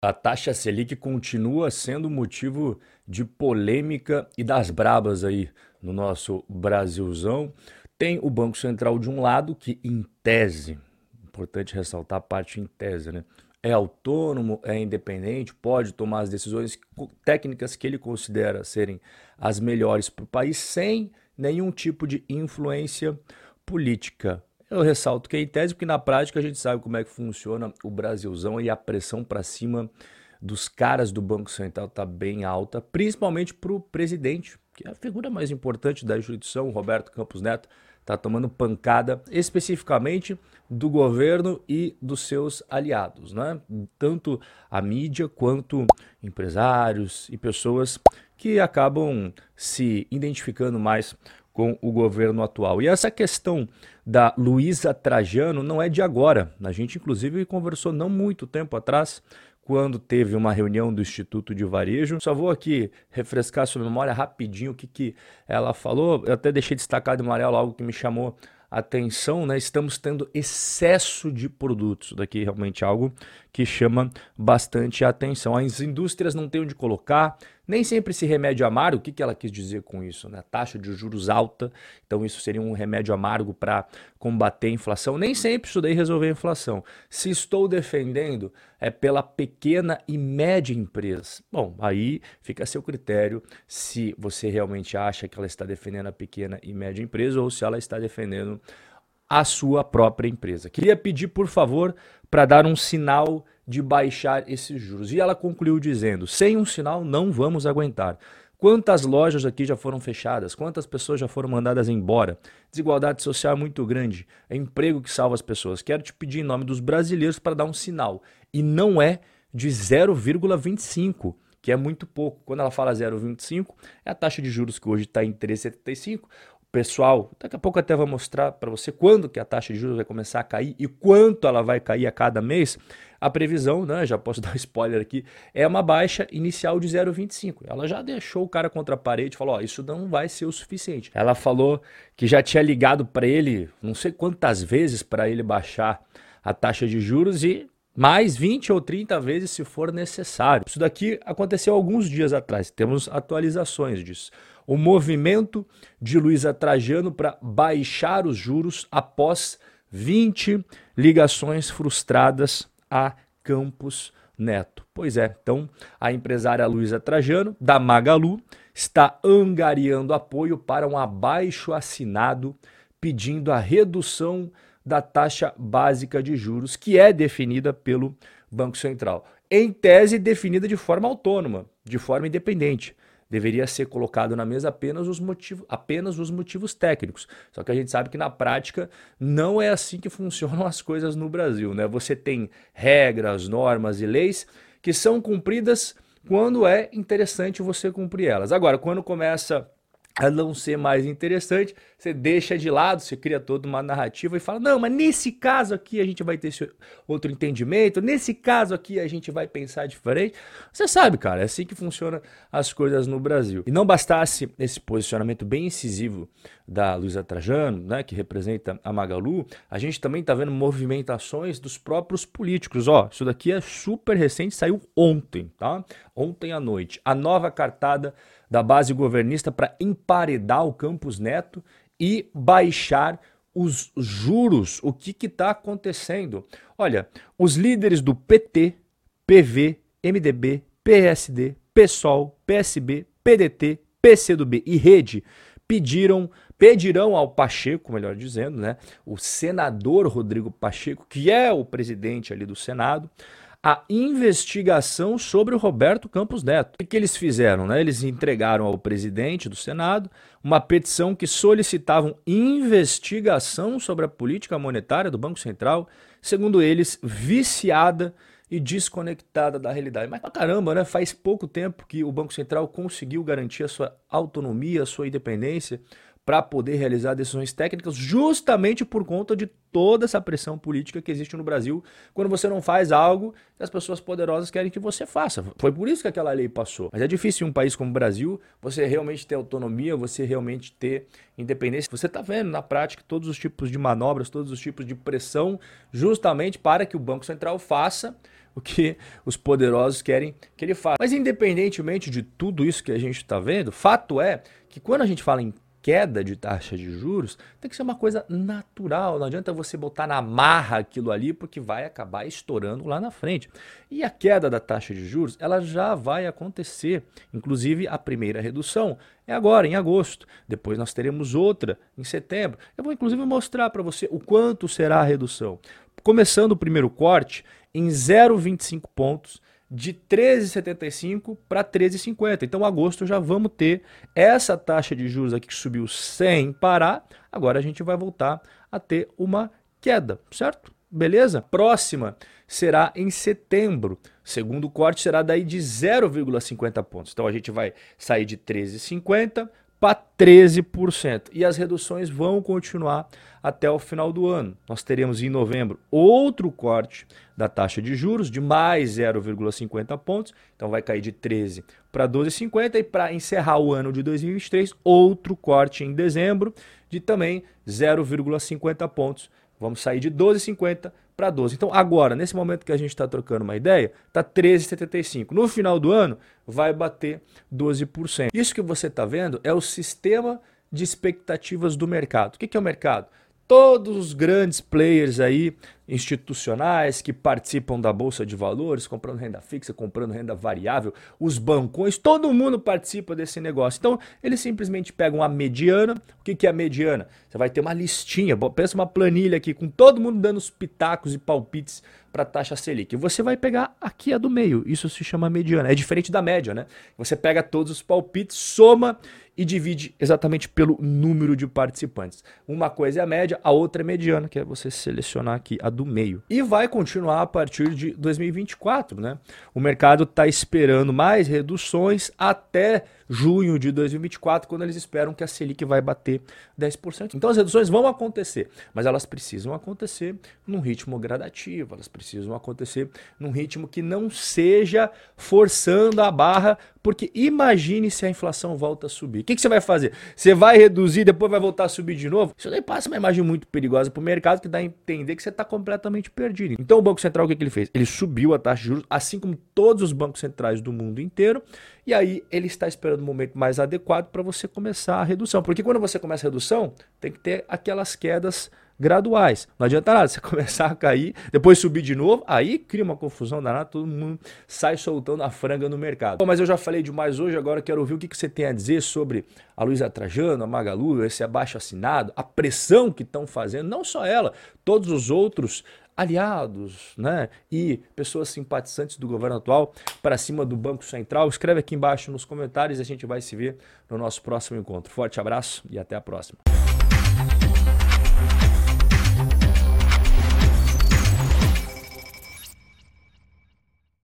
A taxa Selic continua sendo motivo de polêmica e das brabas aí no nosso Brasilzão. Tem o Banco Central de um lado, que em tese, importante ressaltar a parte em tese, né? É autônomo, é independente, pode tomar as decisões técnicas que ele considera serem as melhores para o país, sem nenhum tipo de influência política. Eu ressalto que é em tese, porque na prática a gente sabe como é que funciona o Brasilzão e a pressão para cima dos caras do Banco Central está bem alta, principalmente para o presidente, que é a figura mais importante da instituição, Roberto Campos Neto, está tomando pancada especificamente do governo e dos seus aliados, né? tanto a mídia quanto empresários e pessoas que acabam se identificando mais com o governo atual. E essa questão da Luísa Trajano não é de agora. A gente, inclusive, conversou não muito tempo atrás, quando teve uma reunião do Instituto de Varejo. Só vou aqui refrescar sua memória rapidinho o que, que ela falou. Eu até deixei destacado em amarelo algo que me chamou atenção, né? Estamos tendo excesso de produtos. Daqui realmente algo que chama bastante atenção. As indústrias não têm onde colocar, nem sempre esse remédio amargo, o que, que ela quis dizer com isso? Né? Taxa de juros alta, então isso seria um remédio amargo para combater a inflação. Nem sempre isso daí resolver a inflação. Se estou defendendo é pela pequena e média empresa. Bom, aí fica a seu critério se você realmente acha que ela está defendendo a pequena e média empresa ou se ela está defendendo a sua própria empresa. Queria pedir, por favor, para dar um sinal de baixar esses juros. E ela concluiu dizendo: sem um sinal não vamos aguentar. Quantas lojas aqui já foram fechadas? Quantas pessoas já foram mandadas embora? Desigualdade social é muito grande. É emprego que salva as pessoas. Quero te pedir em nome dos brasileiros para dar um sinal. E não é de 0,25, que é muito pouco. Quando ela fala 0,25, é a taxa de juros que hoje está em 3,75 pessoal, daqui a pouco até vou mostrar para você quando que a taxa de juros vai começar a cair e quanto ela vai cair a cada mês. A previsão, né, já posso dar um spoiler aqui, é uma baixa inicial de 0,25. Ela já deixou o cara contra a parede e falou: ó, isso não vai ser o suficiente. Ela falou que já tinha ligado para ele não sei quantas vezes para ele baixar a taxa de juros e mais 20 ou 30 vezes se for necessário. Isso daqui aconteceu alguns dias atrás, temos atualizações disso. O movimento de Luiza Trajano para baixar os juros após 20 ligações frustradas a Campos Neto. Pois é, então a empresária Luiza Trajano, da Magalu, está angariando apoio para um abaixo assinado pedindo a redução da taxa básica de juros, que é definida pelo Banco Central. Em tese, definida de forma autônoma, de forma independente. Deveria ser colocado na mesa apenas os, motivos, apenas os motivos técnicos. Só que a gente sabe que na prática não é assim que funcionam as coisas no Brasil. Né? Você tem regras, normas e leis que são cumpridas quando é interessante você cumprir elas. Agora, quando começa a não ser mais interessante, você deixa de lado, você cria toda uma narrativa e fala: não, mas nesse caso aqui a gente vai ter outro entendimento, nesse caso aqui a gente vai pensar diferente. Você sabe, cara, é assim que funcionam as coisas no Brasil. E não bastasse esse posicionamento bem incisivo da Luísa Trajano, né, que representa a Magalu, a gente também está vendo movimentações dos próprios políticos. Ó, isso daqui é super recente, saiu ontem, tá? Ontem à noite. A nova cartada da base governista para emparedar o Campos Neto e baixar os juros. O que está acontecendo? Olha, os líderes do PT, PV, MDB, PSD, PSOL, PSB, PDT, PCdoB e Rede pediram pedirão ao Pacheco, melhor dizendo, né, o senador Rodrigo Pacheco, que é o presidente ali do Senado, a investigação sobre o Roberto Campos Neto. O que eles fizeram? Né? Eles entregaram ao presidente do Senado uma petição que solicitavam investigação sobre a política monetária do Banco Central, segundo eles, viciada e desconectada da realidade. Mas pra caramba, né? Faz pouco tempo que o Banco Central conseguiu garantir a sua autonomia, a sua independência para poder realizar decisões técnicas, justamente por conta de toda essa pressão política que existe no Brasil, quando você não faz algo que as pessoas poderosas querem que você faça. Foi por isso que aquela lei passou. Mas é difícil em um país como o Brasil você realmente ter autonomia, você realmente ter independência. Você está vendo na prática todos os tipos de manobras, todos os tipos de pressão, justamente para que o Banco Central faça o que os poderosos querem que ele faça. Mas independentemente de tudo isso que a gente está vendo, fato é que quando a gente fala em queda de taxa de juros tem que ser uma coisa natural. Não adianta você botar na marra aquilo ali, porque vai acabar estourando lá na frente. E a queda da taxa de juros, ela já vai acontecer. Inclusive, a primeira redução é agora, em agosto. Depois nós teremos outra em setembro. Eu vou, inclusive, mostrar para você o quanto será a redução. Começando o primeiro corte em 0,25 pontos de 13,75 para 13,50. Então, agosto já vamos ter essa taxa de juros aqui que subiu sem parar. Agora a gente vai voltar a ter uma queda, certo? Beleza? Próxima será em setembro. Segundo corte será daí de 0,50 pontos. Então a gente vai sair de 13,50 para 13%. E as reduções vão continuar até o final do ano. Nós teremos em novembro outro corte da taxa de juros de mais 0,50 pontos, então vai cair de 13 para 12,50 e para encerrar o ano de 2023, outro corte em dezembro de também 0,50 pontos. Vamos sair de 12,50 para 12. Então, agora, nesse momento que a gente está trocando uma ideia, está 13,75. No final do ano, vai bater 12%. Isso que você está vendo é o sistema de expectativas do mercado. O que é o mercado? Todos os grandes players aí institucionais que participam da bolsa de valores, comprando renda fixa, comprando renda variável, os bancões, todo mundo participa desse negócio. Então, eles simplesmente pegam a mediana. O que, que é a mediana? Você vai ter uma listinha, pensa uma planilha aqui com todo mundo dando os pitacos e palpites para a taxa Selic. Você vai pegar aqui a do meio. Isso se chama mediana. É diferente da média, né? Você pega todos os palpites, soma e divide exatamente pelo número de participantes. Uma coisa é a média, a outra é mediana, que é você selecionar aqui a meio. E vai continuar a partir de 2024, né? O mercado está esperando mais reduções até junho de 2024, quando eles esperam que a Selic vai bater 10%. Então as reduções vão acontecer, mas elas precisam acontecer num ritmo gradativo, elas precisam acontecer num ritmo que não seja forçando a barra, porque imagine se a inflação volta a subir. O que, que você vai fazer? Você vai reduzir, depois vai voltar a subir de novo? Isso daí passa uma imagem muito perigosa para o mercado que dá a entender que você está completamente perdido. Então o Banco Central o que, que ele fez? Ele subiu a taxa de juros, assim como todos os bancos centrais do mundo inteiro, e aí ele está esperando o momento mais adequado para você começar a redução. Porque quando você começa a redução, tem que ter aquelas quedas graduais. Não adianta nada você começar a cair, depois subir de novo, aí cria uma confusão danada, todo mundo sai soltando a franga no mercado. Bom, mas eu já falei demais hoje, agora quero ouvir o que você tem a dizer sobre a Luísa Trajano, a Magalu, esse abaixo assinado, a pressão que estão fazendo, não só ela, todos os outros aliados né, e pessoas simpatizantes do governo atual para cima do Banco Central. Escreve aqui embaixo nos comentários e a gente vai se ver no nosso próximo encontro. Forte abraço e até a próxima.